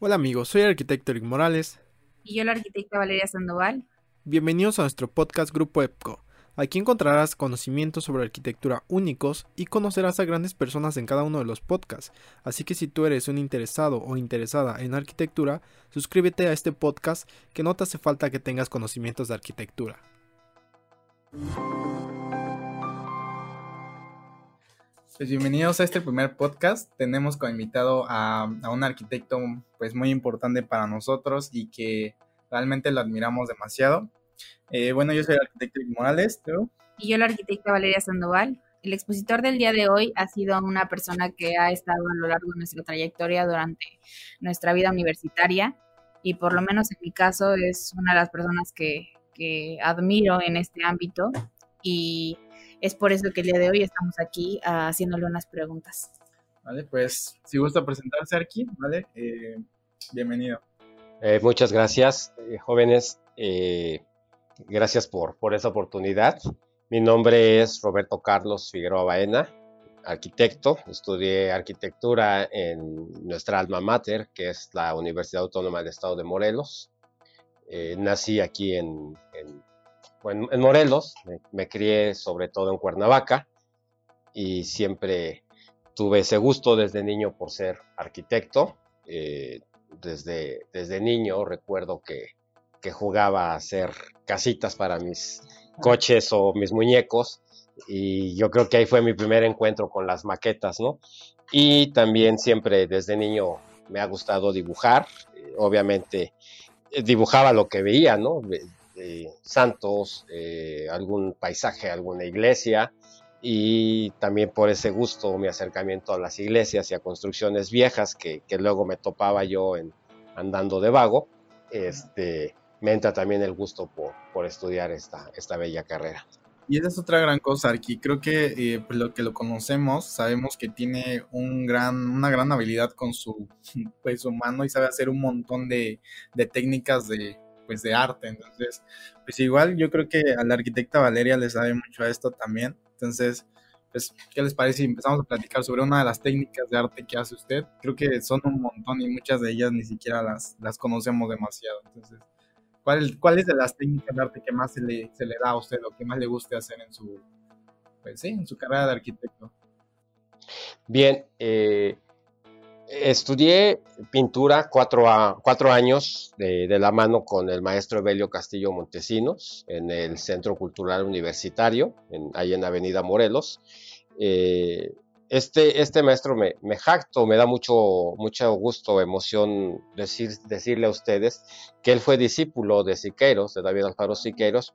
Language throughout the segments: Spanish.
Hola amigos, soy el arquitecto Eric Morales. Y yo la arquitecta Valeria Sandoval. Bienvenidos a nuestro podcast Grupo EPCO. Aquí encontrarás conocimientos sobre arquitectura únicos y conocerás a grandes personas en cada uno de los podcasts. Así que si tú eres un interesado o interesada en arquitectura, suscríbete a este podcast que no te hace falta que tengas conocimientos de arquitectura. Pues bienvenidos a este primer podcast. Tenemos como invitado a, un arquitecto pues muy importante para nosotros y que realmente lo admiramos demasiado. Eh, bueno, yo soy el arquitecto Morales. Y yo la arquitecta Valeria Sandoval. El expositor del día de hoy ha sido una persona que ha estado a lo largo de nuestra trayectoria durante nuestra vida universitaria y por lo menos en mi caso es una de las personas que, que admiro en este ámbito y es por eso que el día de hoy estamos aquí ah, haciéndole unas preguntas. Vale, pues si gusta presentarse aquí, ¿vale? Eh, bienvenido. Eh, muchas gracias, eh, jóvenes. gracias por, por esa oportunidad. Mi nombre es Roberto Carlos Figueroa Baena, arquitecto. Estudié arquitectura en nuestra alma mater, que es la Universidad Autónoma del Estado de Morelos. nací aquí en en, Morelos, me, crié sobre todo en Cuernavaca y siempre tuve ese gusto desde niño por ser arquitecto. Eh, desde, desde niño recuerdo que, que jugaba a hacer casitas para mis coches o mis muñecos y yo creo que ahí fue mi primer encuentro con las maquetas, ¿no? Y también siempre desde niño me ha gustado dibujar, eh, obviamente eh, dibujaba lo que veía, ¿no? Santos, eh, algún paisaje, alguna iglesia y también por ese gusto mi acercamiento a las iglesias y a construcciones viejas que, luego me topaba yo en, andando de vago, este, me entra también el gusto por, por estudiar esta, esta bella carrera. Y esa es otra gran cosa, Arqui. Creo que eh, pues lo que lo conocemos, sabemos que tiene un gran, una gran habilidad con su, pues, su mano y sabe hacer un montón de, de técnicas de, pues de arte. Entonces, pues igual yo creo que a la arquitecta Valeria le sabe mucho a esto también. Entonces, pues, ¿qué les parece si empezamos a platicar sobre una de las técnicas de arte que hace usted? Creo que son un montón y muchas de ellas ni siquiera las, las conocemos demasiado. Entonces, ¿cuál, ¿cuál es de las técnicas de arte que más se le, se le da a usted o que más le guste hacer en su, pues, sí, en su carrera de arquitecto? Bien, eh, Estudié pintura cuatro, a, cuatro años de, la mano con el maestro Evelio Castillo Montesinos en el Centro Cultural Universitario, en, ahí en Avenida Morelos. Eh, este, este maestro me, me, jacto, me da mucho, mucho gusto, emoción decir, decirle a ustedes que él fue discípulo de Siqueiros, de David Alfaro Siqueiros,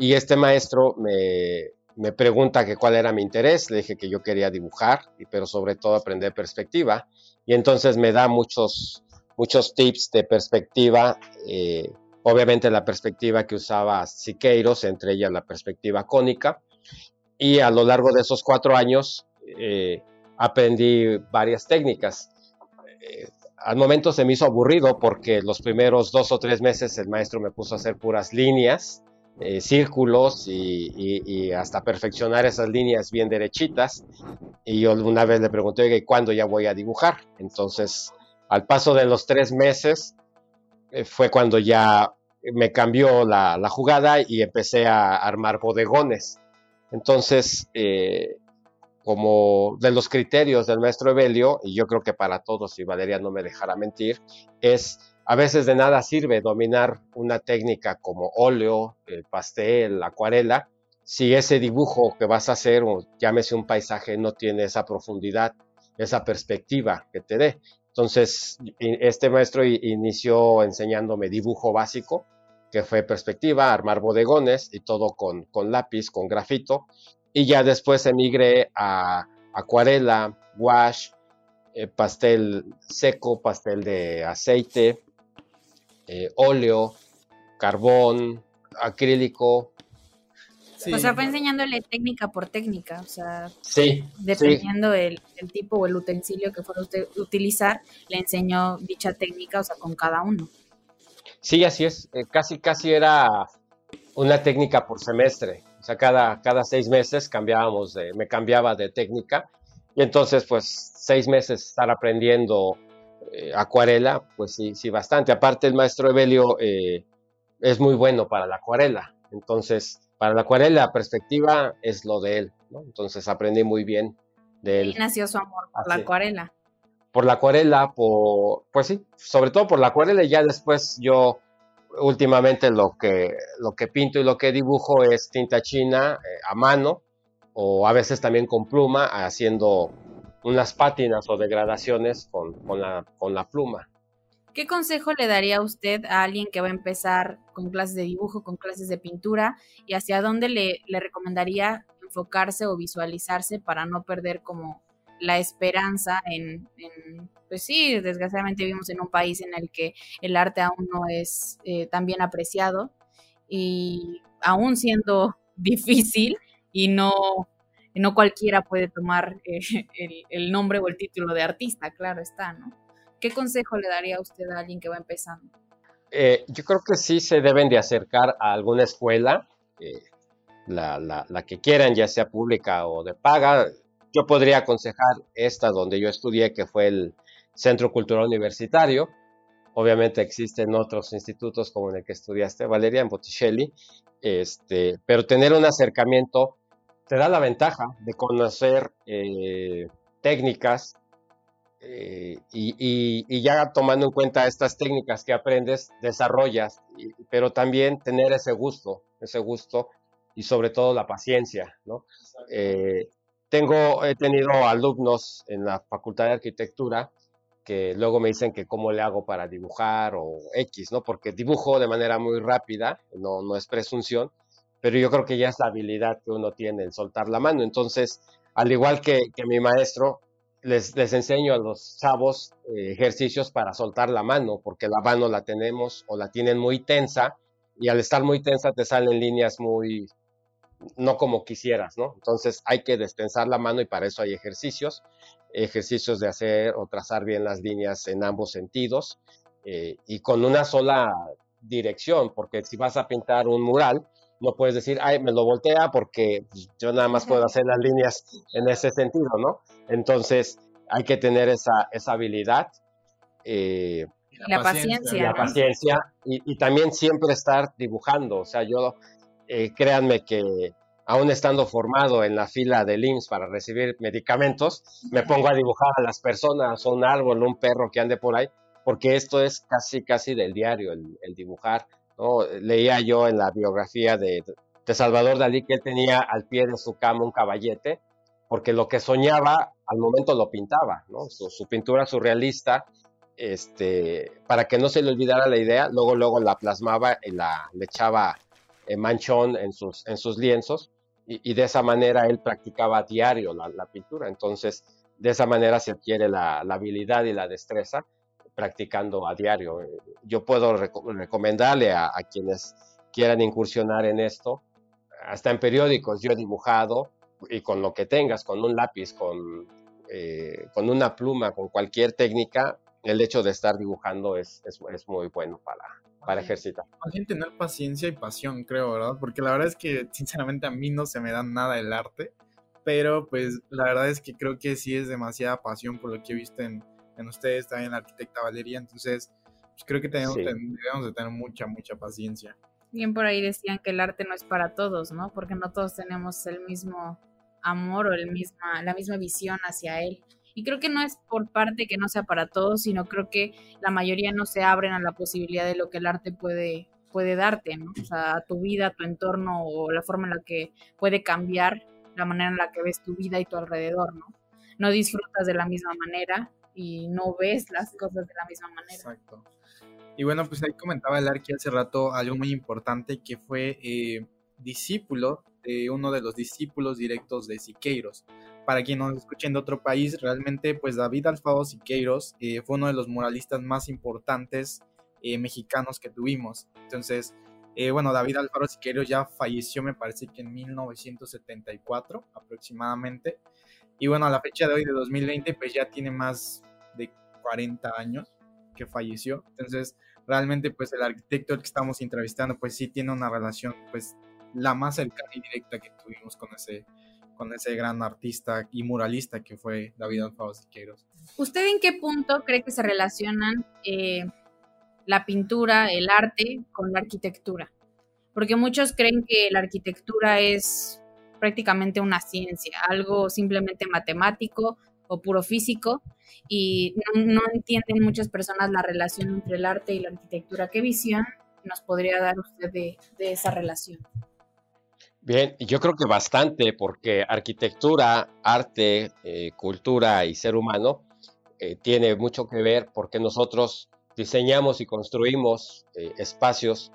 y este maestro me, me pregunta que cuál era mi interés, le dije que yo quería dibujar, pero sobre todo aprender perspectiva y entonces me da muchos, muchos tips de perspectiva, eh, obviamente la perspectiva que usaba Siqueiros, entre ellas la perspectiva cónica, y a lo largo de esos cuatro años eh, aprendí varias técnicas. Eh, al momento se me hizo aburrido porque los primeros dos o tres meses el maestro me puso a hacer puras líneas, círculos y, hasta perfeccionar esas líneas bien derechitas. Y yo una vez le pregunté, ¿y cuándo ya voy a dibujar? Entonces, al paso de los tres meses, eh, fue cuando ya me cambió la, jugada y empecé a armar bodegones. Entonces, eh, como de los criterios del maestro Evelio, y yo creo que para todos, y Valeria no me dejará mentir, es a veces de nada sirve dominar una técnica como óleo, pastel, acuarela, si ese dibujo que vas a hacer, o llámese un paisaje, no tiene esa profundidad, esa perspectiva que te dé. Entonces, este maestro inició enseñándome dibujo básico, que fue perspectiva, armar bodegones y todo con, con lápiz, con grafito. Y ya después emigré a acuarela, wash, eh, pastel seco, pastel de aceite, eh, óleo, carbón, acrílico. O sea, fue enseñándole técnica por técnica, o sea, sí, dependiendo El, tipo o el utensilio que fuera usted utilizar, le enseñó dicha técnica, o sea, con cada uno. Sí, así es, eh, casi, casi era una técnica por semestre, o sea, cada, cada seis meses cambiábamos de, me cambiaba de técnica, y entonces, pues, seis meses estar aprendiendo eh, acuarela, pues sí, sí, bastante. Aparte, el maestro Evelio eh, es muy bueno para la acuarela. Entonces, para la acuarela, la perspectiva es lo de él, ¿no? Entonces aprendí muy bien de él. Y nació su amor por la acuarela. Por la acuarela, por, pues sí, sobre todo por la acuarela y ya después yo últimamente lo que, lo que pinto y lo que dibujo es tinta china eh, a mano o a veces también con pluma haciendo unas pátinas o degradaciones con, con, la, con la pluma. ¿Qué consejo le daría usted a alguien que va a empezar con clases de dibujo, con clases de pintura y hacia dónde le, le recomendaría enfocarse o visualizarse para no perder como la esperanza en, pues sí, desgraciadamente vivimos en un país en el que el arte aún no es eh, tan bien apreciado y aún siendo difícil y no, no cualquiera puede tomar eh, el, nombre o el título de artista, claro está, ¿no? ¿Qué consejo le daría a usted a alguien que va empezando? Eh, yo creo que sí se deben de acercar a alguna escuela, la, la, que quieran, ya sea pública o de paga, yo podría aconsejar esta donde yo estudié, que fue el Centro Cultural Universitario. Obviamente existen otros institutos como en el que estudiaste, Valeria, en Botticelli, este, pero tener un acercamiento te da la ventaja de conocer eh, técnicas eh, y, ya tomando en cuenta estas técnicas que aprendes, desarrollas, pero también tener ese gusto, ese gusto y sobre todo la paciencia, ¿no? Eh, tengo, he tenido alumnos en la Facultad de Arquitectura que luego me dicen que cómo le hago para dibujar o X, ¿no? Porque dibujo de manera muy rápida, no, no es presunción, pero yo creo que ya es la habilidad que uno tiene en soltar la mano. Entonces, al igual que, que mi maestro, les, les, enseño a los chavos eh, ejercicios para soltar la mano, porque la mano la tenemos o la tienen muy tensa y al estar muy tensa te salen líneas muy, no como quisieras, ¿no? Entonces hay que despensar la mano y para eso hay ejercicios, ejercicios de hacer o trazar bien las líneas en ambos sentidos eh, y con una sola dirección, porque si vas a pintar un mural, no puedes decir, ay, me lo voltea porque pues, yo nada más puedo hacer las líneas en ese sentido, ¿no? Entonces hay que tener esa, esa habilidad. Eh, la paciencia. La paciencia y, y, también siempre estar dibujando. O sea, yo eh, créanme que aún estando formado en la fila del IMSS para recibir medicamentos, me pongo a dibujar a las personas, o un árbol, un perro que ande por ahí, porque esto es casi, casi del diario, el, dibujar. Leía yo en la biografía de, de, Salvador Dalí que él tenía al pie de su cama un caballete, porque lo que soñaba al momento lo pintaba, ¿no? su, pintura surrealista, este, para que no se le olvidara la idea, luego, luego la plasmaba y la, le echaba eh, manchón en sus, en sus lienzos y, de esa manera él practicaba a diario la, pintura. Entonces, de esa manera se adquiere la, habilidad y la destreza practicando a diario. Yo puedo recomendarle a, quienes quieran incursionar en esto, hasta en periódicos yo he dibujado y con lo que tengas, con un lápiz, con, eh, con una pluma, con cualquier técnica, el hecho de estar dibujando es, es, es muy bueno para, para ejercitar. Más bien tener paciencia y pasión, creo, ¿verdad? Porque la verdad es que sinceramente a mí no se me da nada el arte, pero pues la verdad es que creo que sí es demasiada pasión por lo que he visto en, en ustedes, también en la arquitecta Valeria, entonces pues, creo que tenemos, debemos de tener mucha, mucha paciencia. Bien por ahí decían que el arte no es para todos, ¿no? Porque no todos tenemos el mismo amor o el misma, la misma visión hacia él. Y creo que no es por parte que no sea para todos, sino creo que la mayoría no se abren a la posibilidad de lo que el arte puede, puede darte, ¿no? O sea, a tu vida, a tu entorno o la forma en la que puede cambiar la manera en la que ves tu vida y tu alrededor, ¿no? No disfrutas de la misma manera y no ves las cosas de la misma manera. Exacto. Y bueno, pues ahí comentaba el Arqui hace rato algo muy importante que fue eh, discípulo de uno de los discípulos directos de Siqueiros para quien nos escuchen de otro país, realmente pues David Alfaro Siqueiros eh, fue uno de los muralistas más importantes eh, mexicanos que tuvimos. Entonces, eh, bueno, David Alfaro Siqueiros ya falleció me parece que en 1974 aproximadamente. Y bueno, a la fecha de hoy de 2020 pues ya tiene más de 40 años que falleció. Entonces, realmente pues el arquitecto que estamos entrevistando pues sí tiene una relación pues la más cercana y directa que tuvimos con ese con ese gran artista y muralista que fue David Alfaro Siqueiros. ¿Usted en qué punto cree que se relacionan eh, la pintura, el arte con la arquitectura? Porque muchos creen que la arquitectura es prácticamente una ciencia, algo simplemente matemático o puro físico, y no, entienden muchas personas la relación entre el arte y la arquitectura. ¿Qué visión nos podría dar usted de, esa relación? Bien, yo creo que bastante, porque arquitectura, arte, eh, cultura y ser humano eh, tiene mucho que ver porque nosotros diseñamos y construimos eh, espacios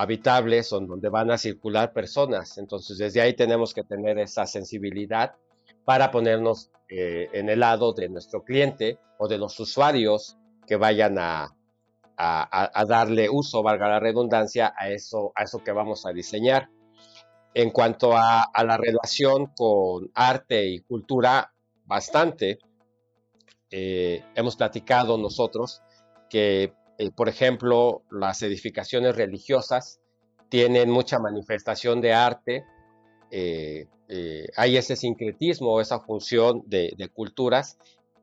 habitables donde van a circular personas. Entonces, desde ahí tenemos que tener esa sensibilidad para ponernos eh, en el lado de nuestro cliente o de los usuarios que vayan a, a, darle uso, valga la redundancia, a eso, a eso que vamos a diseñar. En cuanto a, a la relación con arte y cultura, bastante, eh, hemos platicado nosotros que, eh, por ejemplo, las edificaciones religiosas tienen mucha manifestación de arte, eh, hay ese sincretismo, esa función de, culturas.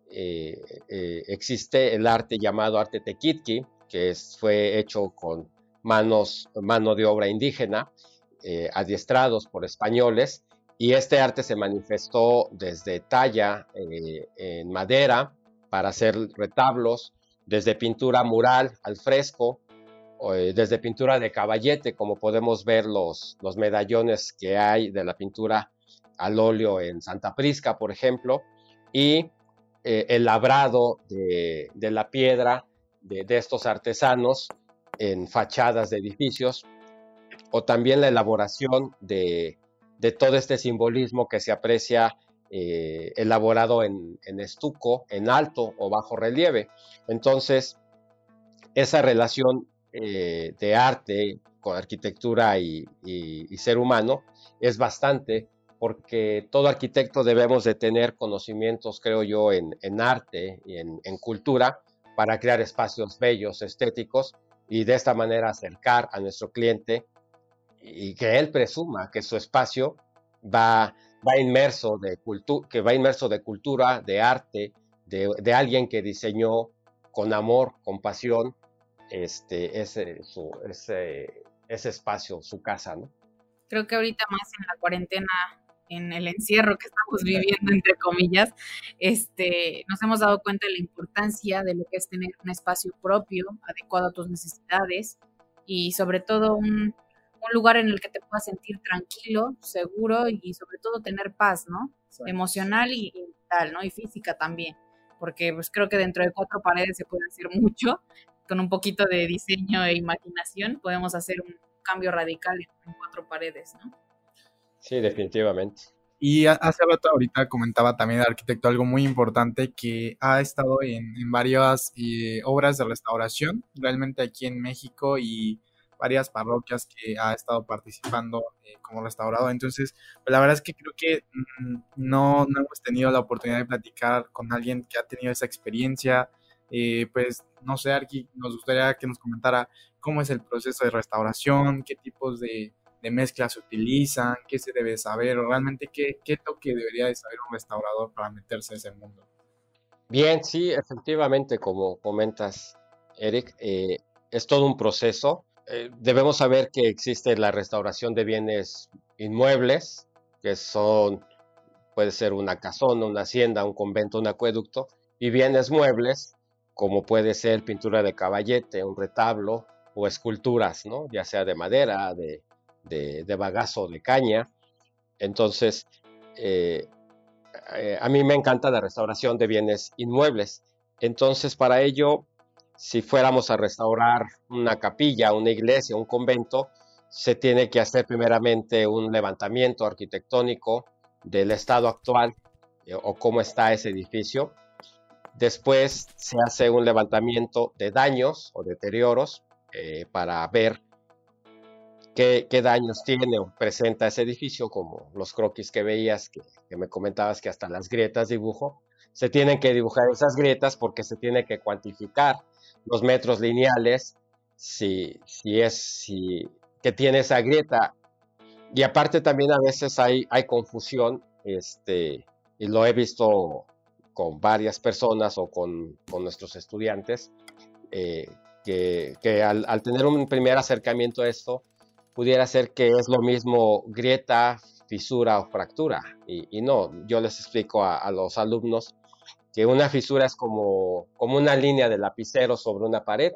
existe el arte llamado arte tequitqui, que fue hecho con mano de obra indígena, adiestrados por españoles, y este arte se manifestó desde talla en madera, para hacer retablos, desde pintura mural al fresco, eh, desde pintura de caballete, como podemos ver los, los medallones que hay de la pintura al óleo en Santa Prisca, por ejemplo, y eh, el labrado de, la piedra de, estos artesanos en fachadas de edificios, o también la elaboración de, de todo este simbolismo que se aprecia eh, elaborado en, estuco, en alto o bajo relieve. Entonces, esa relación eh, de arte con arquitectura y, ser humano es bastante porque todo arquitecto debemos de tener conocimientos, creo yo, en, arte y en, cultura para crear espacios bellos, estéticos y de esta manera acercar a nuestro cliente y que él presuma que su espacio va va inmerso de cultura, que va inmerso de cultura, de arte, de, alguien que diseñó con amor, con pasión, este, ese, ese, ese espacio, su casa, ¿no? Creo que ahorita más en la cuarentena, en el encierro que estamos viviendo, entre comillas, este, nos hemos dado cuenta de la importancia de lo que es tener un espacio propio, adecuado a tus necesidades y sobre todo un, un lugar en el que te puedas sentir tranquilo, seguro y sobre todo tener paz, ¿no? Emocional y, mental, ¿no? Y física también, porque pues creo que dentro de cuatro paredes se puede hacer mucho, con un poquito de diseño e imaginación podemos hacer un cambio radical en cuatro paredes, ¿no? Sí, definitivamente. Y hace rato ahorita comentaba también el arquitecto algo muy importante que ha estado en, varias eh, obras de restauración, realmente aquí en México y varias parroquias que ha estado participando eh, como restaurador. Entonces, pues, la verdad es que creo que mm, no, no, hemos tenido la oportunidad de platicar con alguien que ha tenido esa experiencia. Eh, pues, no sé, Arqui, nos gustaría que nos comentara cómo es el proceso de restauración, qué tipos de, mezclas se utilizan, qué se debe saber, o realmente qué, qué toque debería de saber un restaurador para meterse en ese mundo. Bien, sí, efectivamente, como comentas, Eric, eh, es todo un proceso eh, debemos saber que existe la restauración de bienes inmuebles, que son, puede ser una casona, una hacienda, un convento, un acueducto, y bienes muebles, como puede ser pintura de caballete, un retablo o esculturas, ¿no? ya sea de madera, de, de, bagazo, de caña. Entonces, eh, eh, a mí me encanta la restauración de bienes inmuebles. Entonces, para ello, si fuéramos a restaurar una capilla, una iglesia, un convento, se tiene que hacer primeramente un levantamiento arquitectónico del estado actual eh, o cómo está ese edificio. Después se hace un levantamiento de daños o deterioros eh, para ver qué, daños tiene o presenta ese edificio, como los croquis que veías, que, que me comentabas que hasta las grietas dibujo. Se tienen que dibujar esas grietas porque se tiene que cuantificar los metros lineales, si, si es, si, que tiene esa grieta. Y aparte también a veces hay, hay confusión, este, y lo he visto con varias personas o con, con nuestros estudiantes, eh, que, que al, tener un primer acercamiento a esto, pudiera ser que es lo mismo grieta, fisura o fractura. Y, y no, yo les explico a, los alumnos que una fisura es como, como una línea de lapicero sobre una pared.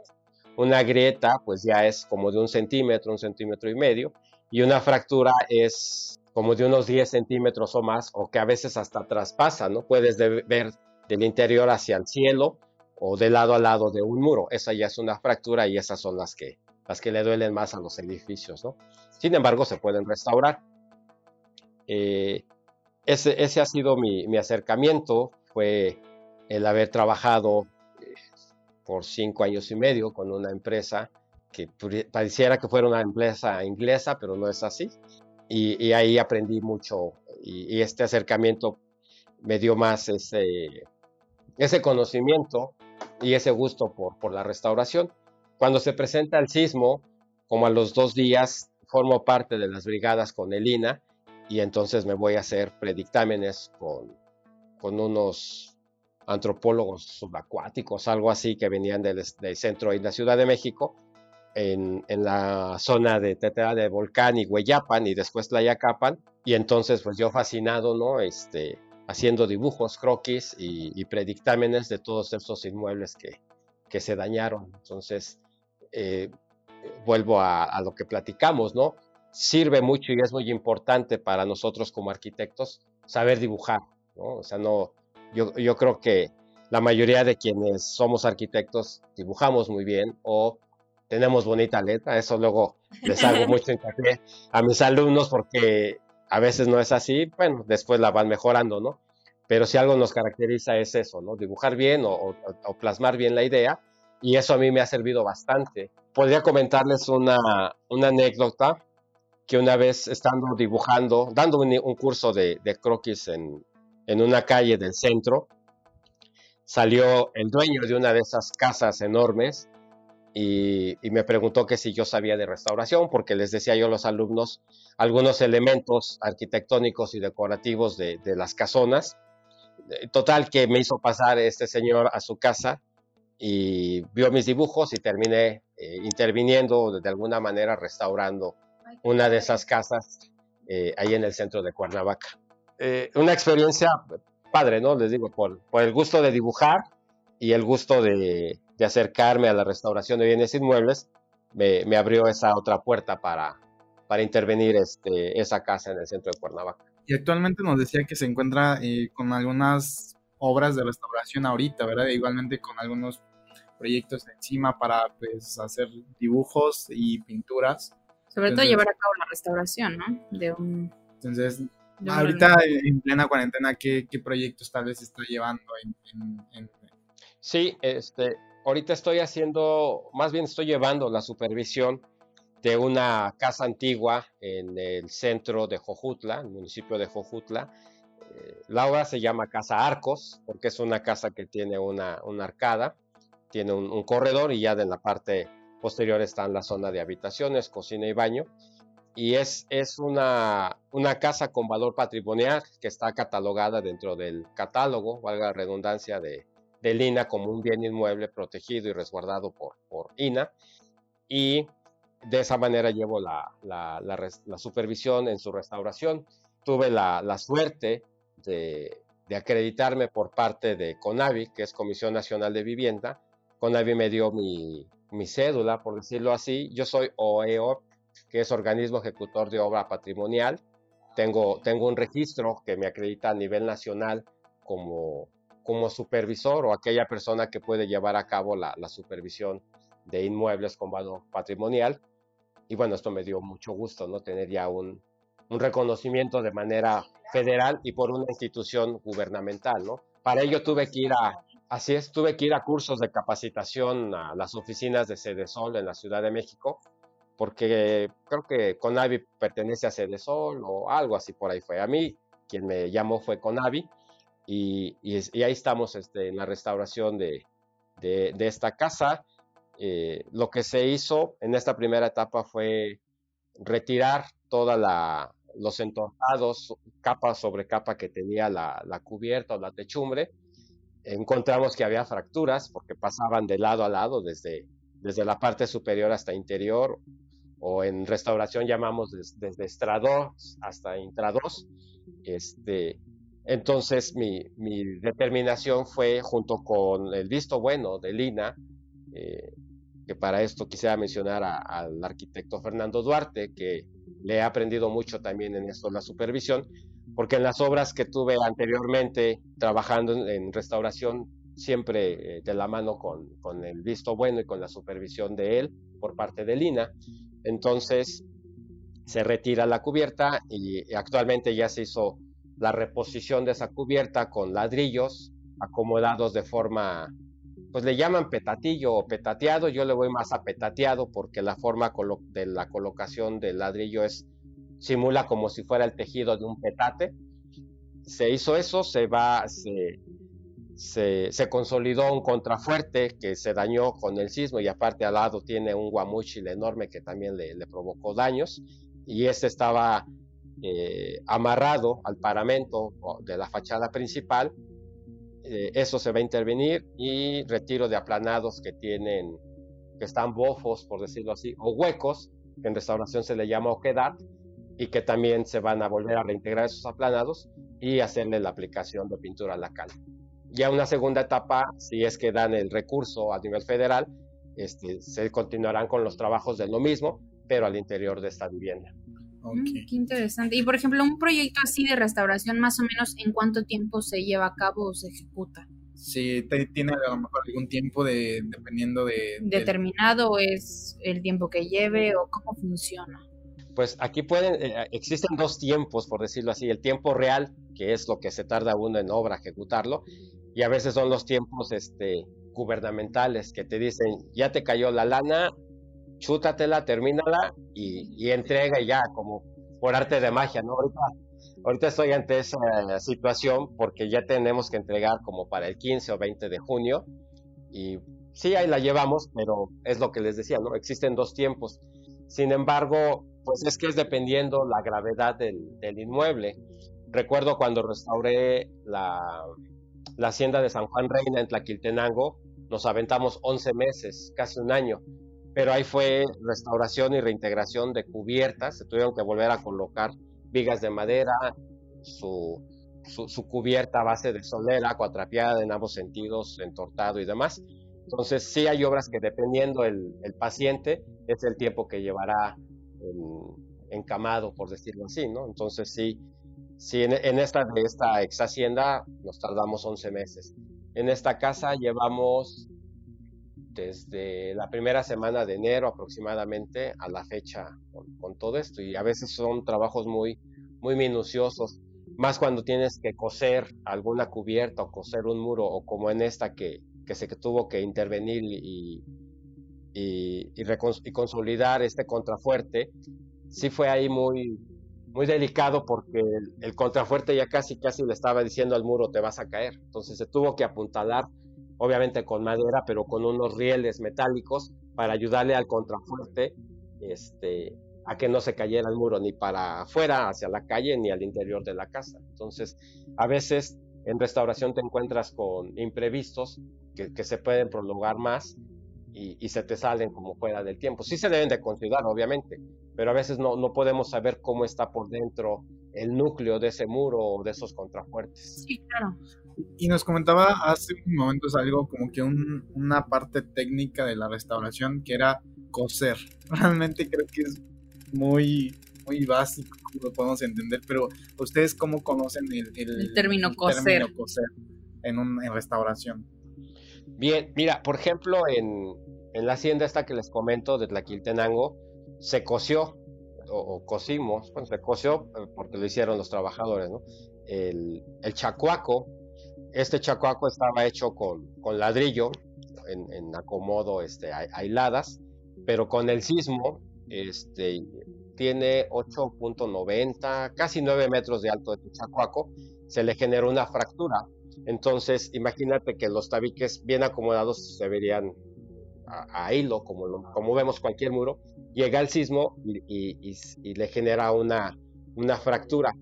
Una grieta pues ya es como de un centímetro, un centímetro y medio. Y una fractura es como de unos 10 centímetros o más, o que a veces hasta traspasa, ¿no? Puedes de ver del interior hacia el cielo o de lado a lado de un muro. Esa ya es una fractura y esas son las que, las que le duelen más a los edificios, ¿no? Sin embargo, se pueden restaurar. Eh, ese, ese, ha sido mi, mi, acercamiento, fue el haber trabajado eh, por cinco años y medio con una empresa que pareciera que fuera una empresa inglesa, pero no es así. Y, ahí aprendí mucho y, y, este acercamiento me dio más ese, ese conocimiento y ese gusto por, por la restauración. Cuando se presenta el sismo, como a los dos días, formo parte de las brigadas con el INA y entonces me voy a hacer predictámenes con, con unos antropólogos subacuáticos, algo así, que venían del, centro y la Ciudad de México, en, en, la zona de Tetera de Volcán y Hueyapan y después Tlayacapan. Y entonces, pues yo fascinado, ¿no? Este, haciendo dibujos, croquis y, predictámenes de todos estos inmuebles que, que se dañaron. Entonces, eh, vuelvo a, lo que platicamos, ¿no? Sirve mucho y es muy importante para nosotros como arquitectos saber dibujar, ¿no? O sea, no, yo, yo creo que la mayoría de quienes somos arquitectos dibujamos muy bien o tenemos bonita letra, eso luego les hago mucho hincapié a mis alumnos porque a veces no es así, bueno, después la van mejorando, ¿no? Pero si algo nos caracteriza es eso, ¿no? Dibujar bien o, o, o plasmar bien la idea y eso a mí me ha servido bastante. Podría comentarles una, una anécdota que una vez estando dibujando, dando un, un curso de, de croquis en, en una calle del centro, salió el dueño de una de esas casas enormes y, y, me preguntó que si yo sabía de restauración, porque les decía yo a los alumnos algunos elementos arquitectónicos y decorativos de, de las casonas. Total que me hizo pasar este señor a su casa y vio mis dibujos y terminé eh, interviniendo de alguna manera restaurando una de esas casas eh, ahí en el centro de Cuernavaca. Eh, una experiencia padre, ¿no? Les digo, por, por el gusto de dibujar y el gusto de, de acercarme a la restauración de bienes inmuebles, me, me abrió esa otra puerta para, para intervenir este, esa casa en el centro de Cuernavaca. Y actualmente nos decía que se encuentra eh, con algunas obras de restauración ahorita, ¿verdad? Igualmente con algunos proyectos encima para pues, hacer dibujos y pinturas. Sobre entonces, todo llevar a cabo la restauración, ¿no? De un... Entonces, de ahorita en plena cuarentena, ¿qué, ¿qué, proyectos tal vez está llevando en, en, en... Sí, este, ahorita estoy haciendo, más bien estoy llevando la supervisión de una casa antigua en el centro de Jojutla, el municipio de Jojutla. Eh, la obra se llama Casa Arcos, porque es una casa que tiene una, una arcada, tiene un, un, corredor y ya de la parte posterior está en la zona de habitaciones, cocina y baño. Y es, es una, una casa con valor patrimonial que está catalogada dentro del catálogo, valga la redundancia, de, del INA como un bien inmueble protegido y resguardado por, por INA. Y de esa manera llevo la, la, supervisión en su restauración. Tuve la, suerte de, de, acreditarme por parte de CONAVI, que es Comisión Nacional de Vivienda. CONAVI me dio mi, mi cédula, por decirlo así. Yo soy OEO, que es Organismo Ejecutor de Obra Patrimonial. Tengo, tengo un registro que me acredita a nivel nacional como, como supervisor o aquella persona que puede llevar a cabo la, la supervisión de inmuebles con valor patrimonial. Y bueno, esto me dio mucho gusto, ¿no? Tener ya un, un reconocimiento de manera federal y por una institución gubernamental, ¿no? Para ello tuve que ir a, así es, tuve que ir a cursos de capacitación a las oficinas de Cedesol en la Ciudad de México, porque creo que Conavi pertenece a Cedesol o algo así por ahí fue. A mí, quien me llamó fue Conavi, y, y, y ahí estamos este, en la restauración de, de, de esta casa. Eh, lo que se hizo en esta primera etapa fue retirar toda la los entortados capa sobre capa que tenía la, la, cubierta o la techumbre encontramos que había fracturas porque pasaban de lado a lado, desde, desde la parte superior hasta interior, o en restauración llamamos desde estrados hasta intrados. Este, entonces mi, mi, determinación fue, junto con el visto bueno de Lina, eh, que para esto quisiera mencionar al arquitecto Fernando Duarte, que le he aprendido mucho también en esto, la supervisión, porque en las obras que tuve anteriormente trabajando en, restauración, siempre eh, de la mano con, con, el visto bueno y con la supervisión de él por parte de Lina. Entonces se retira la cubierta y actualmente ya se hizo la reposición de esa cubierta con ladrillos acomodados de forma, pues le llaman petatillo o petateado, yo le voy más a petateado porque la forma de la colocación del ladrillo es simula como si fuera el tejido de un petate. Se hizo eso, se va, se, se, consolidó un contrafuerte que se dañó con el sismo y aparte al lado tiene un guamuchil enorme que también le, provocó daños y este estaba eh, amarrado al paramento de la fachada principal. Eh, eso se va a intervenir y retiro de aplanados que tienen, que están bofos, por decirlo así, o huecos, que en restauración se le llama oquedad, y que también se van a volver a reintegrar esos aplanados y hacerle la aplicación de pintura a la cal. Ya una segunda etapa, si es que dan el recurso a nivel federal, este, se continuarán con los trabajos de lo mismo, pero al interior de esta vivienda. Mm, qué interesante. Y por ejemplo, un proyecto así de restauración, más o menos, ¿en cuánto tiempo se lleva a cabo o se ejecuta? Sí, tiene a lo mejor algún tiempo de, dependiendo de... ¿Determinado es el tiempo que lleve o cómo funciona? Pues aquí pueden, eh, existen dos tiempos, por decirlo así, el tiempo real, que es lo que se tarda uno en obra ejecutarlo, y a veces son los tiempos este, gubernamentales que te dicen, ya te cayó la lana, chútatela, termínala y, y, entrega ya, como por arte de magia, ¿no? Ahorita, ahorita estoy ante esa situación porque ya tenemos que entregar como para el 15 o 20 de junio y sí, ahí la llevamos, pero es lo que les decía, ¿no? Existen dos tiempos. Sin embargo, pues es que es dependiendo la gravedad del, del inmueble. Recuerdo cuando restauré la, la hacienda de San Juan Reina en Tlaquiltenango, nos aventamos 11 meses, casi un año, pero ahí fue restauración y reintegración de cubiertas, se tuvieron que volver a colocar vigas de madera, su, cubierta a base de solera, cuatrapeada en ambos sentidos, entortado y demás. Entonces sí hay obras que dependiendo el, paciente es el tiempo que llevará encamado, por decirlo así, ¿no? Entonces sí, sí en, esta de esta ex hacienda nos tardamos 11 meses. En esta casa llevamos desde la primera semana de enero aproximadamente a la fecha con, todo esto y a veces son trabajos muy, muy minuciosos, más cuando tienes que coser alguna cubierta o coser un muro o como en esta que, que se tuvo que intervenir y, y, y, consolidar este contrafuerte, sí fue ahí muy, muy delicado porque el, contrafuerte ya casi casi le estaba diciendo al muro te vas a caer, entonces se tuvo que apuntalar obviamente con madera, pero con unos rieles metálicos para ayudarle al contrafuerte este, a que no se cayera el muro ni para afuera, hacia la calle, ni al interior de la casa. Entonces, a veces en restauración te encuentras con imprevistos que, se pueden prolongar más y, se te salen como fuera del tiempo. Sí se deben de considerar, obviamente, pero a veces no, no podemos saber cómo está por dentro el núcleo de ese muro o de esos contrafuertes. Sí, claro. Y nos comentaba hace un momento algo como que una parte técnica de la restauración que era coser. Realmente creo que es muy, muy básico, lo podemos entender, pero ustedes cómo conocen el, término, coser. en, un, en restauración. Bien, mira, por ejemplo, en, la hacienda esta que les comento de Tlaquiltenango, se cosió o, cosimos, bueno, se cosió eh, porque lo hicieron los trabajadores, ¿no? El, el chacuaco este chacuaco estaba hecho con, ladrillo, en, acomodo este, aisladas, pero con el sismo este, tiene 8.90, casi 9 metros de alto de chacuaco, se le generó una fractura. Entonces, imagínate que los tabiques bien acomodados se verían a, hilo, como, como vemos cualquier muro. Llega el sismo y, le genera una, una fractura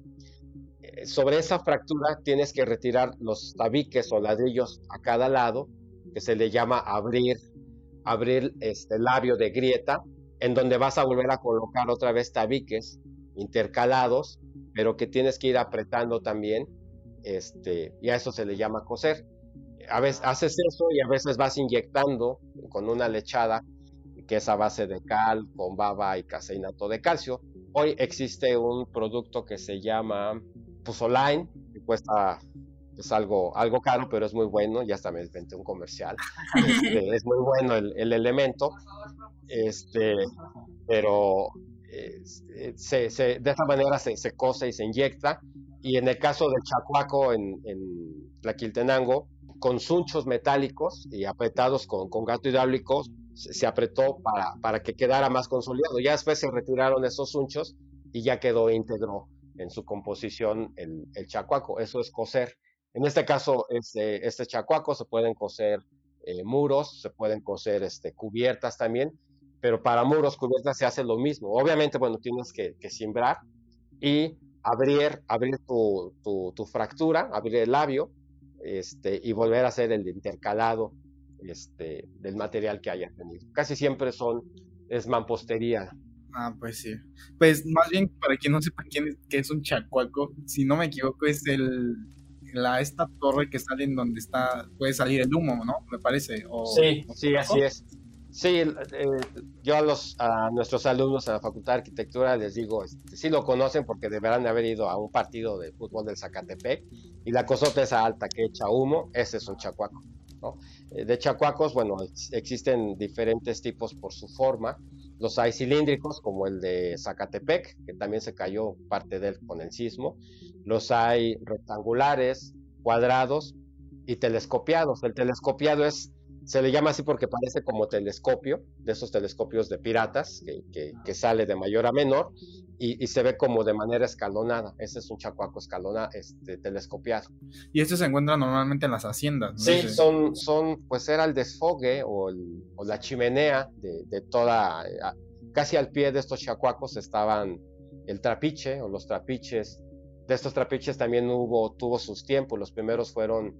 sobre esa fractura tienes que retirar los tabiques o ladrillos a cada lado, que se le llama abrir, abrir este labio de grieta, en donde vas a volver a colocar otra vez tabiques intercalados, pero que tienes que ir apretando también, este, y a eso se le llama coser. A veces haces eso y a veces vas inyectando con una lechada que es a base de cal, con baba y caseinato de calcio. Hoy existe un producto que se llama Pusoline, que cuesta es algo, algo caro, pero es muy bueno, ya hasta me inventé un comercial. Este, es muy bueno el, el, elemento, este, pero eh, se, se, de esta manera se, se, cose y se inyecta. Y en el caso del chacuaco en, en Tlaquiltenango, con sunchos metálicos y apretados con, con gato hidráulico, se, apretó para, para que quedara más consolidado. Ya después se retiraron esos sunchos y ya quedó íntegro en su composición el, el chacuaco. Eso es coser. En este caso, este, este chacuaco se pueden coser eh, muros, se pueden coser este, cubiertas también, pero para muros, cubiertas se hace lo mismo. Obviamente, bueno, tienes que, que siembrar y abrir, abrir tu, tu, tu, fractura, abrir el labio este, y volver a hacer el intercalado este, del material que hayas tenido. Casi siempre son, es mampostería Ah, pues sí. Pues más bien, para quien no sepa quién es, qué es un chacuaco, si no me equivoco, es el la esta torre que sale en donde está puede salir el humo, ¿no? Me parece. O, sí, sí, así es. Sí, eh, yo a, los, a nuestros alumnos en la Facultad de Arquitectura les digo, este, sí lo conocen porque deberán de haber ido a un partido de fútbol del Zacatepec y la cosota esa alta que echa humo, ese es un chacuaco. ¿no? Eh, de chacuacos, bueno, existen diferentes tipos por su forma. Los hay cilíndricos, como el de Zacatepec, que también se cayó parte de él con el sismo. Los hay rectangulares, cuadrados y telescopiados. El telescopiado es, se le llama así porque parece como telescopio, de esos telescopios de piratas, que, que, que sale de mayor a menor y, y, se ve como de manera escalonada. Ese es un chacuaco escalona, este, telescopiado. Y esto se encuentra normalmente en las haciendas. ¿no? Sí, son, son, pues era el desfogue o, el, o la chimenea de, de, toda, casi al pie de estos chacuacos estaban el trapiche o los trapiches. De estos trapiches también hubo, tuvo sus tiempos. Los primeros fueron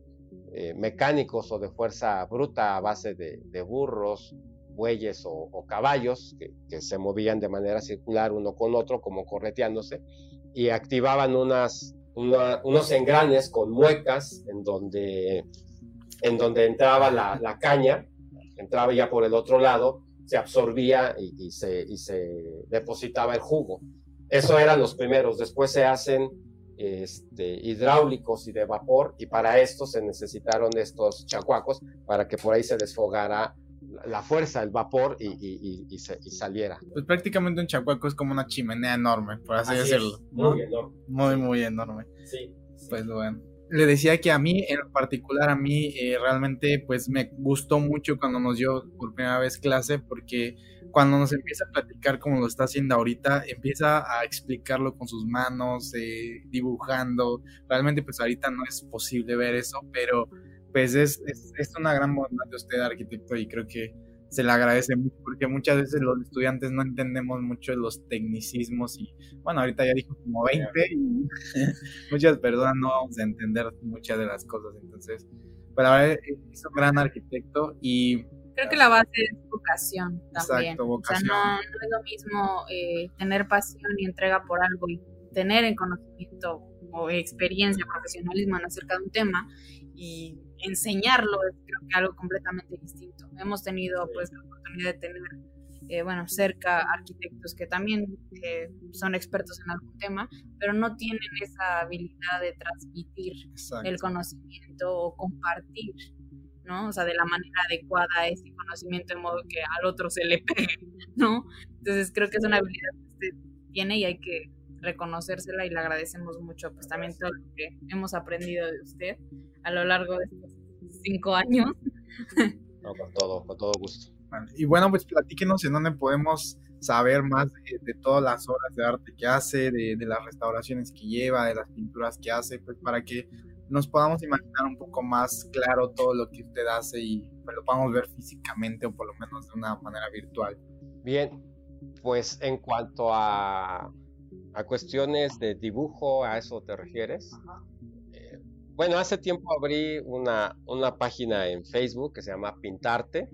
eh, mecánicos o de fuerza bruta a base de, burros, bueyes o, caballos que, se movían de manera circular uno con otro, como correteándose, y activaban unas, una, unos engranes con muecas en donde, en donde entraba la, la, caña, entraba ya por el otro lado, se absorbía y, se, y se depositaba el jugo. Eso eran los primeros, después se hacen este, hidráulicos y de vapor, y para esto se necesitaron estos chacuacos para que por ahí se desfogara la fuerza, el vapor y, y, y, se, y, saliera. Pues prácticamente un chacuaco es como una chimenea enorme, por así, así decirlo. Es, muy enorme. Muy, muy enorme. Sí, sí. Pues bueno. Le decía que a mí, en particular a mí, eh, realmente pues me gustó mucho cuando nos dio por primera vez clase porque cuando nos empieza a platicar como lo está haciendo ahorita, empieza a explicarlo con sus manos, eh, dibujando. Realmente pues ahorita no es posible ver eso, pero pues es, es, es, una gran bondad de usted, arquitecto, y creo que se le agradece mucho porque muchas veces los estudiantes no entendemos mucho los tecnicismos y bueno, ahorita ya dijo como 20 y muchas personas no vamos a entender muchas de las cosas, entonces, pero la verdad es un gran arquitecto y... Creo que la base es vocación también. Exacto, vocación. O sea, no, no es lo mismo eh, tener pasión y entrega por algo y tener el conocimiento o experiencia, profesionalismo en acerca de un tema y enseñarlo es creo que algo completamente distinto. Hemos tenido pues la oportunidad de tener, eh, bueno, cerca arquitectos que también eh, son expertos en algún tema, pero no tienen esa habilidad de transmitir Exacto. el conocimiento o compartir, ¿no? O sea, de la manera adecuada ese conocimiento de modo que al otro se le pegue, ¿no? Entonces creo que es una habilidad que usted tiene y hay que reconocérsela y le agradecemos mucho pues también todo lo que hemos aprendido de usted a lo largo de estos cinco años. No, con todo, con todo gusto. Y bueno, pues platíquenos en dónde podemos saber más de, de todas las obras de arte que hace, de, de, las restauraciones que lleva, de las pinturas que hace, pues para que nos podamos imaginar un poco más claro todo lo que usted hace y pues, lo podamos ver físicamente o por lo menos de una manera virtual. Bien, pues en cuanto a a cuestiones de dibujo, ¿a eso te refieres? Eh, bueno, hace tiempo abrí una, una página en Facebook que se llama Pintarte.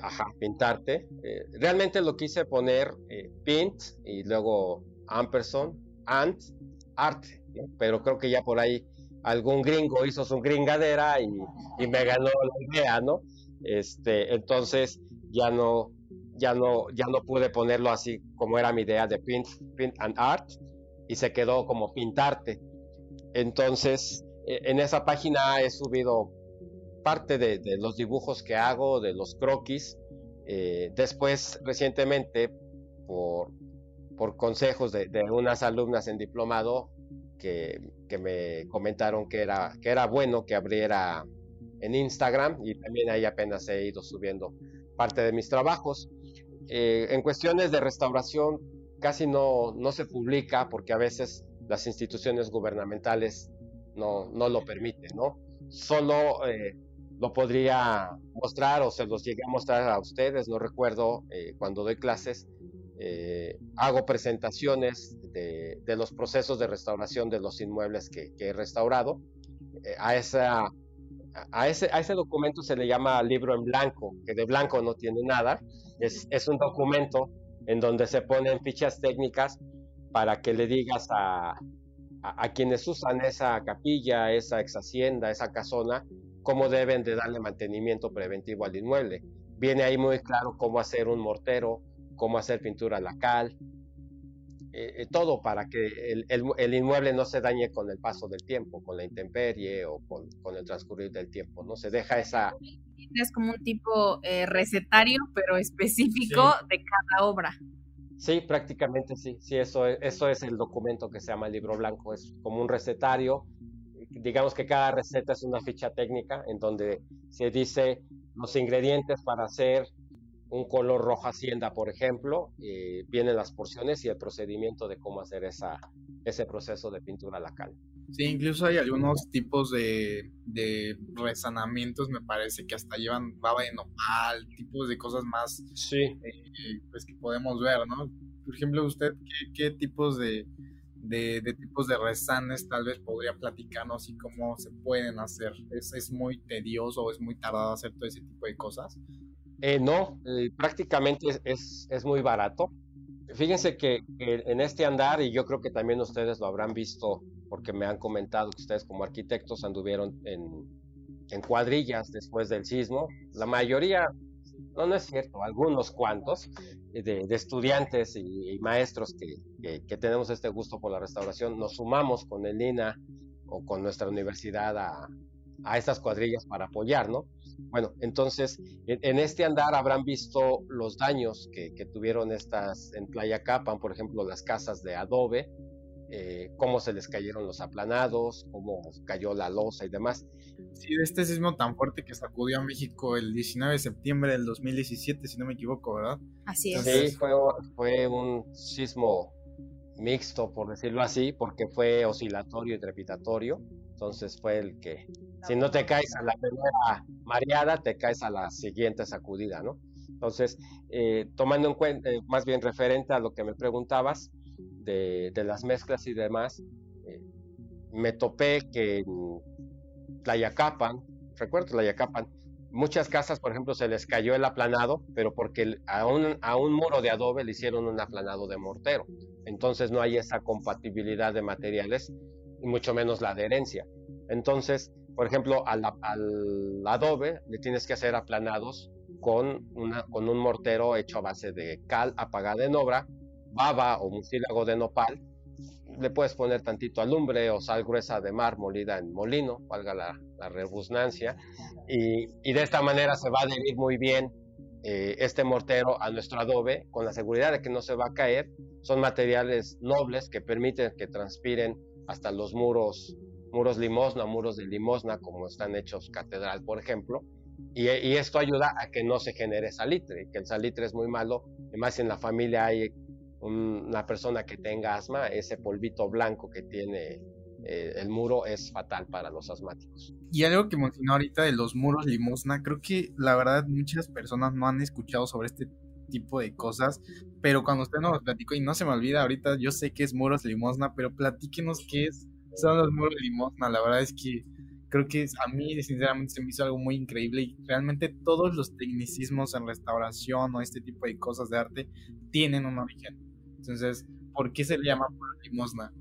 Ajá, Pintarte. Eh, realmente lo quise poner eh, Pint y luego Ampersand, and Art, pero creo que ya por ahí algún gringo hizo su gringadera y, y me ganó la idea, ¿no? Este, entonces ya no, ya no, ya no pude ponerlo así como era mi idea de print, print and art y se quedó como pintarte. Entonces, e, en esa página he subido parte de, los dibujos que hago, de los croquis. Eh, después, recientemente, por, por consejos de, unas alumnas en diplomado que, que, me comentaron que era, que era bueno que abriera en Instagram y también ahí apenas he ido subiendo parte de mis trabajos. Eh, en cuestiones de restauración casi no, no se publica porque a veces las instituciones gubernamentales no, no lo permiten, ¿no? Solo eh, lo podría mostrar o se los llegué a mostrar a ustedes, no recuerdo, eh, cuando doy clases, hago presentaciones de, los procesos de restauración de los inmuebles que, he restaurado. a esa a ese, a ese documento se le llama libro en blanco, que de blanco no tiene nada. Es, es un documento en donde se ponen fichas técnicas para que le digas a, a, quienes usan esa capilla, esa ex hacienda, esa casona, cómo deben de darle mantenimiento preventivo al inmueble. Viene ahí muy claro cómo hacer un mortero, cómo hacer pintura a la cal, eh, eh, todo para que el, inmueble no se dañe con el paso del tiempo, con la intemperie o con, el transcurrir del tiempo, ¿no? Se deja esa... Es como un tipo eh, recetario, pero específico de cada obra. Sí, prácticamente sí, sí, eso es, eso es el documento que se llama el libro blanco, es como un recetario, digamos que cada receta es una ficha técnica en donde se dice los ingredientes para hacer un color rojo hacienda, por ejemplo, eh, vienen las porciones y el procedimiento de cómo hacer esa, ese proceso de pintura a la cal. Sí, incluso hay algunos tipos de, de resanamientos, me parece, que hasta llevan baba de nopal, tipos de cosas más sí. Eh, pues que podemos ver, ¿no? Por ejemplo, usted, ¿qué, tipos de, de, tipos de resanes tal vez podría platicarnos y cómo se pueden hacer? ¿Es, ¿Es muy tedioso o es muy tardado hacer todo ese tipo de cosas? Eh, no, eh, prácticamente es, es, muy barato. Fíjense que, en este andar, y yo creo que también ustedes lo habrán visto porque me han comentado que ustedes como arquitectos anduvieron en, en cuadrillas después del sismo. La mayoría, no, no es cierto, algunos cuantos eh, de, de estudiantes y, maestros que, que, tenemos este gusto por la restauración, nos sumamos con el INA o con nuestra universidad a, a estas cuadrillas para apoyar, ¿no? Bueno, entonces, en, este andar habrán visto los daños que, tuvieron estas en Playa Capan, por ejemplo, las casas de adobe, eh, cómo se les cayeron los aplanados, cómo cayó la losa y demás. Sí, de este sismo tan fuerte que sacudió a México el 19 de septiembre del 2017, si no me equivoco, ¿verdad? Así es. Sí, fue, fue un sismo mixto, por decirlo así, porque fue oscilatorio y trepidatorio. Entonces fue el que, si no te caes a la primera mareada, te caes a la siguiente sacudida, ¿no? Entonces, eh, tomando en cuenta, eh, más bien referente a lo que me preguntabas de, las mezclas y demás, eh, me topé que en Tlayacapan, recuerdo Tlayacapan, muchas casas, por ejemplo, se les cayó el aplanado, pero porque a un, a un muro de adobe le hicieron un aplanado de mortero. Entonces no hay esa compatibilidad de materiales y mucho menos la adherencia. Entonces, por ejemplo, al, al adobe le tienes que hacer aplanados con, una, con un mortero hecho a base de cal apagada en obra, baba o mucílago de nopal. Le puedes poner tantito alumbre o sal gruesa de mar molida en molino, valga la, la y, y, de esta manera se va a adherir muy bien eh, este mortero a nuestro adobe con la seguridad de que no se va a caer. Son materiales nobles que permiten que transpiren hasta los muros, muros limosna, muros de limosna, como están hechos catedral, por ejemplo. Y, esto ayuda a que no se genere salitre, que el salitre es muy malo, además si en la familia hay una persona que tenga asma, ese polvito blanco que tiene eh, el muro es fatal para los asmáticos. Y algo que mencionó ahorita de los muros limosna, creo que la verdad muchas personas no han escuchado sobre este tipo de cosas, pero cuando usted nos platicó, y no se me olvida ahorita, yo sé que es muros limosna, pero platíquenos qué es, son los muros limosna, la verdad es que creo que a mí sinceramente se me hizo algo muy increíble y realmente todos los tecnicismos en restauración o este tipo de cosas de arte tienen un origen. Entonces, ¿por qué se le llama limosna?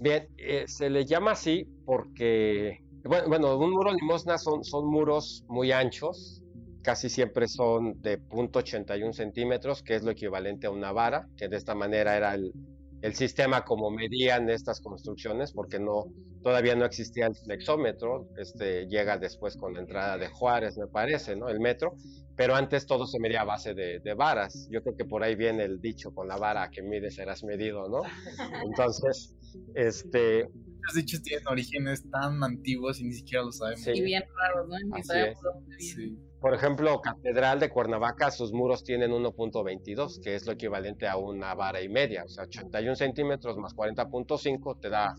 Bien, eh, se le llama así porque, bueno, bueno, un muro limosna son, son muros muy anchos, casi siempre son de 0.81 centímetros, que es lo equivalente a una vara, que de esta manera era el, el sistema como medían estas construcciones, porque no, todavía no existía el flexómetro, este llega después con la entrada de Juárez, me parece, ¿no? El metro, pero antes todo se medía a base de, de varas. Yo creo que por ahí viene el dicho, con la vara que mides serás medido, ¿no? Entonces, este... Los dichos tienen orígenes tan antiguos y ni siquiera lo sabemos. Y bien raros, ¿no? Ni sabemos dónde vienen. Sí. Por ejemplo, Catedral de Cuernavaca, sus muros tienen 1.22, que es lo equivalente a una vara y media, o sea, 81 centímetros más 40.5 te da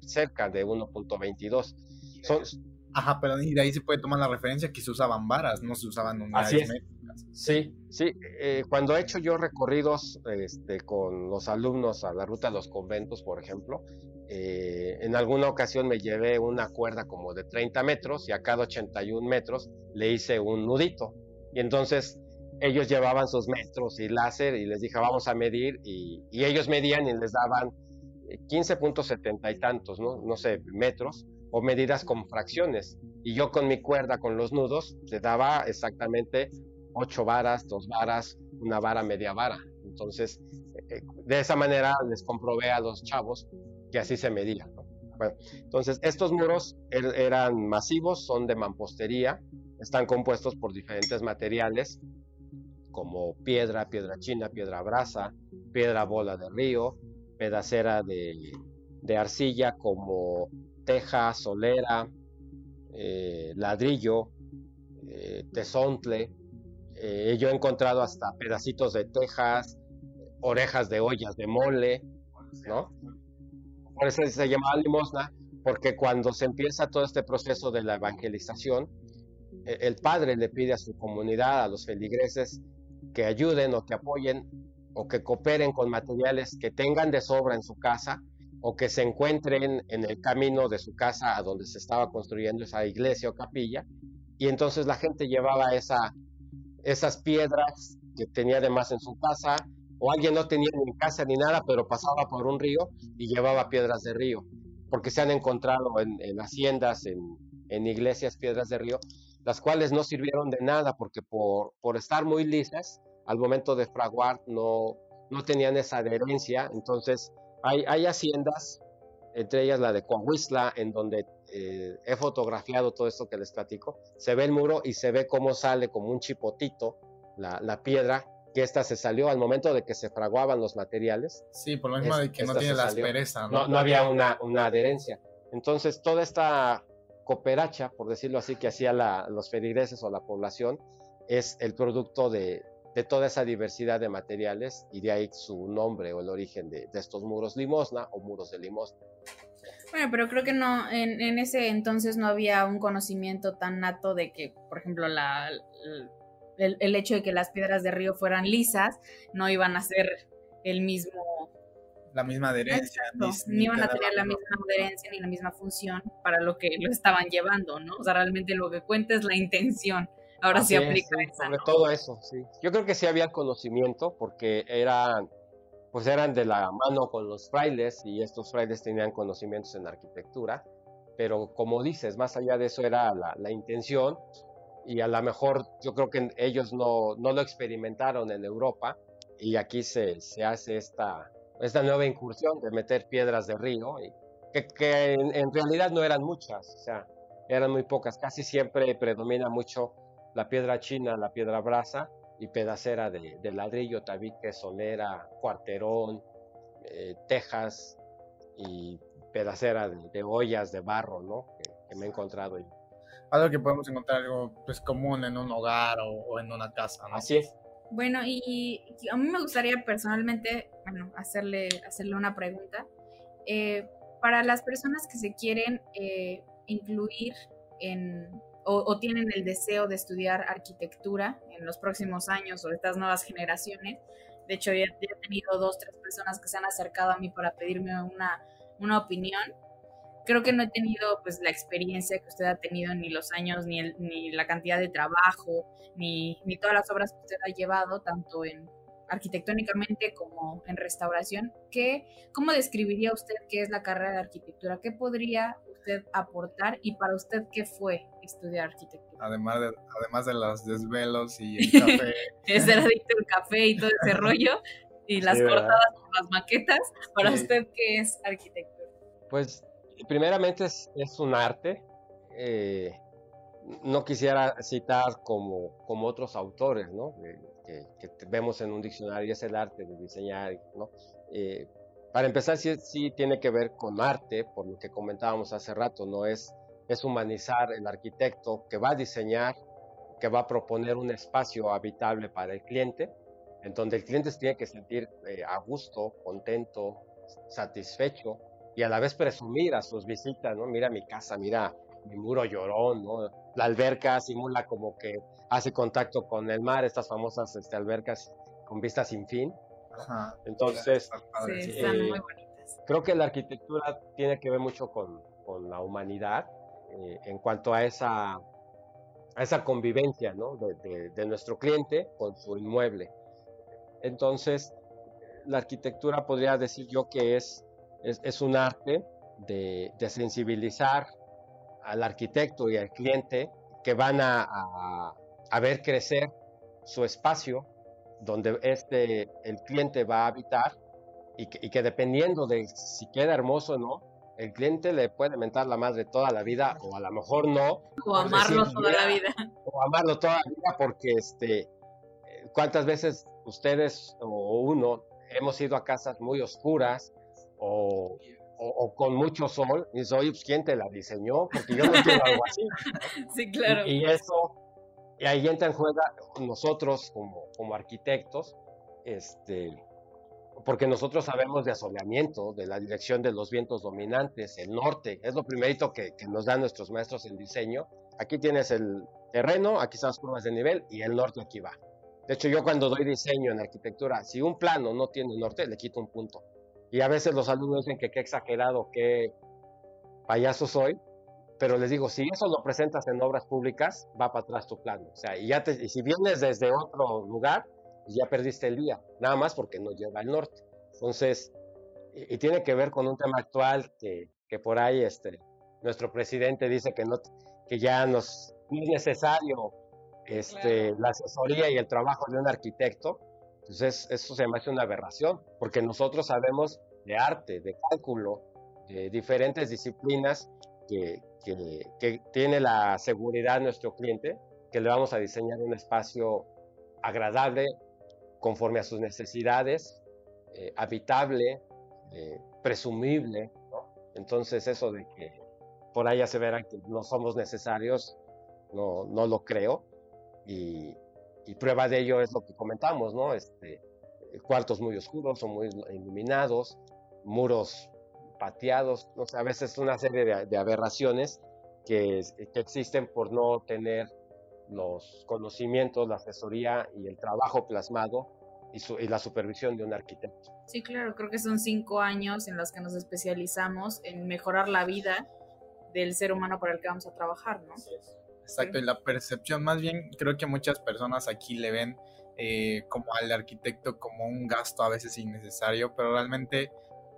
cerca de 1.22. Son, Ajá, pero y de ahí se puede tomar la referencia que se usaban varas, no se usaban unidades Así es. métricas. sí, sí, eh, cuando he hecho yo recorridos este, con los alumnos a la ruta de los conventos, por ejemplo, eh, en alguna ocasión me llevé una cuerda como de 30 metros y a cada 81 metros le hice un nudito. Y entonces ellos llevaban sus metros y láser y les dije, vamos a medir y, y ellos medían y les daban eh, 15.70 y tantos, ¿no? no sé, metros o medidas con fracciones. Y yo con mi cuerda, con los nudos, le daba exactamente 8 varas, 2 varas, una vara, media vara. Entonces, eh, de esa manera les comprobé a los chavos que así se medía. ¿no? Bueno, entonces, estos muros er- eran masivos, son de mampostería, están compuestos por diferentes materiales como piedra, piedra china, piedra brasa, piedra bola de río, pedacera de, de arcilla como teja, solera, eh, ladrillo, eh, tesontle. Eh, yo he encontrado hasta pedacitos de tejas, orejas de ollas de mole, ¿no? Por eso se llamaba limosna, porque cuando se empieza todo este proceso de la evangelización, eh, el padre le pide a su comunidad, a los feligreses, que ayuden o que apoyen o que cooperen con materiales que tengan de sobra en su casa o que se encuentren en el camino de su casa a donde se estaba construyendo esa iglesia o capilla. Y entonces la gente llevaba esa, esas piedras que tenía además en su casa, o alguien no tenía ni casa ni nada, pero pasaba por un río y llevaba piedras de río, porque se han encontrado en, en haciendas, en, en iglesias, piedras de río, las cuales no sirvieron de nada porque por, por estar muy lisas, al momento de fraguar no, no tenían esa adherencia. Entonces, hay, hay haciendas, entre ellas la de Coahuistla, en donde eh, he fotografiado todo esto que les platico. Se ve el muro y se ve cómo sale como un chipotito la, la piedra, que esta se salió al momento de que se fraguaban los materiales. Sí, por lo mismo Es- de que no tiene la aspereza, ¿no? No, no había una, una adherencia. Entonces, toda esta cooperacha, por decirlo así, que hacía la- los feligreses o la población, es el producto de, de toda esa diversidad de materiales y de ahí su nombre o el origen de, de estos muros limosna o muros de limosna. Bueno, pero creo que no, en, en ese entonces no había un conocimiento tan nato de que, por ejemplo, la, el, el hecho de que las piedras de río fueran lisas no iban a ser el mismo, La misma adherencia. no, ni iban a tener la misma adherencia ni la misma función para lo que lo estaban llevando, ¿no? O sea, realmente lo que cuenta es la intención. Ahora Así sí es, aplica sí, esa, sobre ¿no? todo eso, sí. Yo creo que sí había conocimiento porque eran, pues eran de la mano con los frailes y estos frailes tenían conocimientos en arquitectura, pero como dices, más allá de eso era la, la intención y a lo mejor yo creo que ellos no, no lo experimentaron en Europa y aquí se, se hace esta, esta nueva incursión de meter piedras de río, y que, que en, en realidad no eran muchas, o sea, eran muy pocas, casi siempre predomina mucho la piedra china, la piedra brasa y pedacera de, de ladrillo, tabique, solera, cuarterón, eh, tejas y pedacera de, de ollas de barro, ¿no? Que, que me he encontrado yo. Algo que podemos encontrar algo pues común en un hogar o, o en una casa, ¿no? Así es. Bueno, y a mí me gustaría personalmente, bueno, hacerle, hacerle una pregunta. Eh, para las personas que se quieren eh, incluir en, o, tienen el deseo de estudiar arquitectura en los próximos años o estas nuevas generaciones. De hecho, ya, he tenido dos, tres personas que se han acercado a mí para pedirme una, una opinión. Creo que no he tenido pues la experiencia que usted ha tenido, ni los años, ni, ni la cantidad de trabajo, ni, ni todas las obras que usted ha llevado, tanto en arquitectónicamente como en restauración. ¿Qué, ¿Cómo describiría usted qué es la carrera de arquitectura? ¿Qué podría usted aportar y para usted qué fue estudiar arquitectura? Además de, además de los desvelos y el café. es el adicto al café y todo ese rollo y las cortadas con las maquetas. ¿Para usted qué es arquitectura? Pues primeramente es, es un arte. Eh, no quisiera citar como, como otros autores, ¿no? que, vemos en un diccionario, es el arte de diseñar, ¿no? Eh, para empezar, sí, sí, tiene que ver con arte, por lo que comentábamos hace rato, ¿no? Es, es humanizar el arquitecto que va a diseñar, que va a proponer un espacio habitable para el cliente, en donde el cliente tiene que sentir eh, a gusto, contento, satisfecho y a la vez presumir a sus visitas, ¿no? Mira mi casa, mira mi muro llorón. La alberca simula como que hace contacto con el mar, estas famosas este, albercas con vista sin fin. Entonces, eh, creo que la arquitectura tiene que ver mucho con, con la humanidad eh, en cuanto a esa, a esa convivencia ¿no? de, de, nuestro cliente con su inmueble. Entonces, la arquitectura podría decir yo que es, es, es un arte de, de sensibilizar al arquitecto y al cliente que van a, a, ver crecer su espacio donde este, el cliente va a habitar y que, y que, dependiendo de si queda hermoso o no, el cliente le puede mentar la madre toda la vida o a lo mejor no. O amarlo toda la vida. O amarlo toda la vida porque este, cuántas veces ustedes o uno hemos ido a casas muy oscuras o o, con mucho sol, y dice, oye, pues ¿quién te la diseñó? Porque yo no quiero algo así. Sí, claro. Y, eso, y ahí entra en juego nosotros como, arquitectos, este, porque nosotros sabemos de asoleamiento, de la dirección de los vientos dominantes, el norte, es lo primerito que, que nos dan nuestros maestros en diseño. Aquí tienes el terreno, aquí están las curvas de nivel y el norte aquí va. De hecho, yo cuando doy diseño en arquitectura, si un plano no tiene norte, le quito un punto. Y a veces los alumnos dicen que qué exagerado, qué payaso soy, pero les digo, si eso lo presentas en obras públicas, va para atrás tu plano. O sea, y, ya te, y si vienes desde otro lugar, pues ya perdiste el día, nada más porque no llega al norte. Entonces, y, tiene que ver con un tema actual que, que, por ahí este, nuestro presidente dice que, no, que ya nos, no es necesario este, la asesoría y el trabajo de un arquitecto, entonces, eso se me hace una aberración, porque nosotros sabemos de arte, de cálculo, de diferentes disciplinas que, que, tiene la seguridad nuestro cliente, que le vamos a diseñar un espacio agradable, conforme a sus necesidades, eh, habitable, eh, presumible. Entonces, eso de que por allá se verá que no somos necesarios, no, no lo creo. Y, y prueba de ello es lo que comentamos, ¿no? Este, cuartos muy oscuros o muy iluminados, muros pateados, no sé, a veces una serie de, aberraciones que, que, existen por no tener los conocimientos, la asesoría y el trabajo plasmado y, y, la supervisión de un arquitecto. Sí, claro, creo que son cinco años en los que nos especializamos en mejorar la vida del ser humano para el que vamos a trabajar, ¿no? Exacto, y la percepción, más bien creo que muchas personas aquí le ven eh, como al arquitecto como un gasto a veces innecesario, pero realmente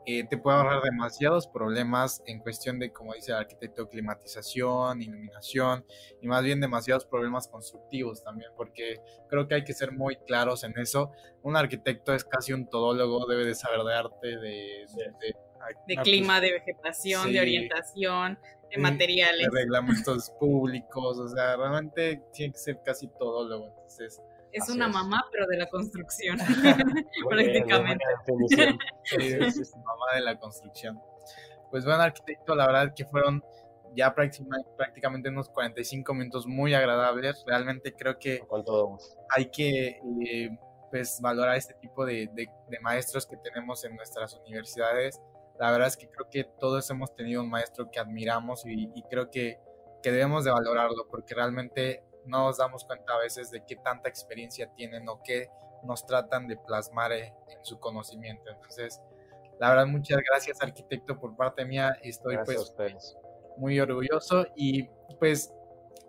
eh, te puede ahorrar demasiados problemas en cuestión de, como dice el arquitecto, climatización, iluminación y más bien demasiados problemas constructivos también, porque creo que hay que ser muy claros en eso. Un arquitecto es casi un todólogo, debe de saber de arte, de, de, clima, de vegetación, de orientación, de materiales. De reglamentos públicos, o sea, realmente tiene que ser casi todo luego. Entonces, es una mamá, pero de la construcción, prácticamente. sí, es mamá de la construcción. Pues bueno, arquitecto, la verdad que fueron ya prácticamente unos 45 minutos muy agradables. Realmente creo que Con todo. hay que eh, pues valorar este tipo de, de, de maestros que tenemos en nuestras universidades la verdad es que creo que todos hemos tenido un maestro que admiramos y, creo que que debemos de valorarlo porque realmente no nos damos cuenta a veces de qué tanta experiencia tienen o qué nos tratan de plasmar eh, en su conocimiento. Entonces, la verdad, muchas gracias, arquitecto, por parte mía. Estoy pues muy orgulloso y pues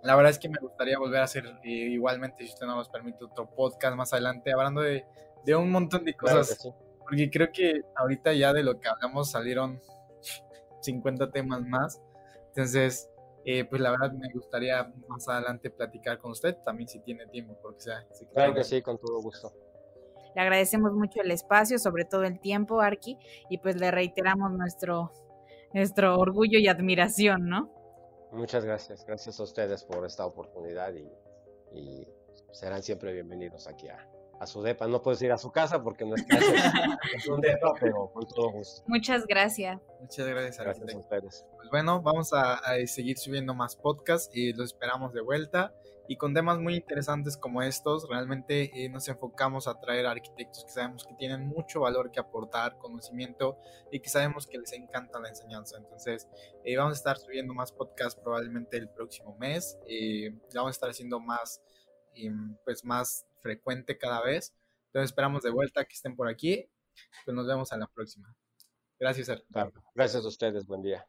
la verdad es que me gustaría volver a hacer eh, igualmente, si usted no nos permite, otro podcast más adelante, hablando de, de un montón de cosas. Porque creo que ahorita ya de lo que hablamos salieron 50 temas más. Entonces, eh, pues la verdad me gustaría más adelante platicar con usted, también si tiene tiempo, porque sea. claro que sí, con todo gusto. Le agradecemos mucho el espacio, sobre todo el tiempo, Arqui, y pues le reiteramos nuestro, nuestro orgullo y admiración, ¿no? Muchas gracias, gracias a ustedes por esta oportunidad y, y serán siempre bienvenidos aquí a, a su depa. No puedo ir a su casa porque no es, es un depa, pero con todo gusto. Muchas gracias. Muchas gracias, gracias a ustedes. Pues bueno, vamos a, seguir subiendo más podcasts y los esperamos de vuelta. Y con temas muy interesantes como estos, realmente eh, nos enfocamos a traer arquitectos que sabemos que tienen mucho valor que aportar, conocimiento y que sabemos que les encanta la enseñanza. Entonces, eh, vamos a estar subiendo más podcasts probablemente el próximo mes. Eh, vamos a estar haciendo más, pues más frecuente cada vez. Entonces esperamos de vuelta que estén por aquí. Pues nos vemos en la próxima. Gracias, Gracias a ustedes. Buen día.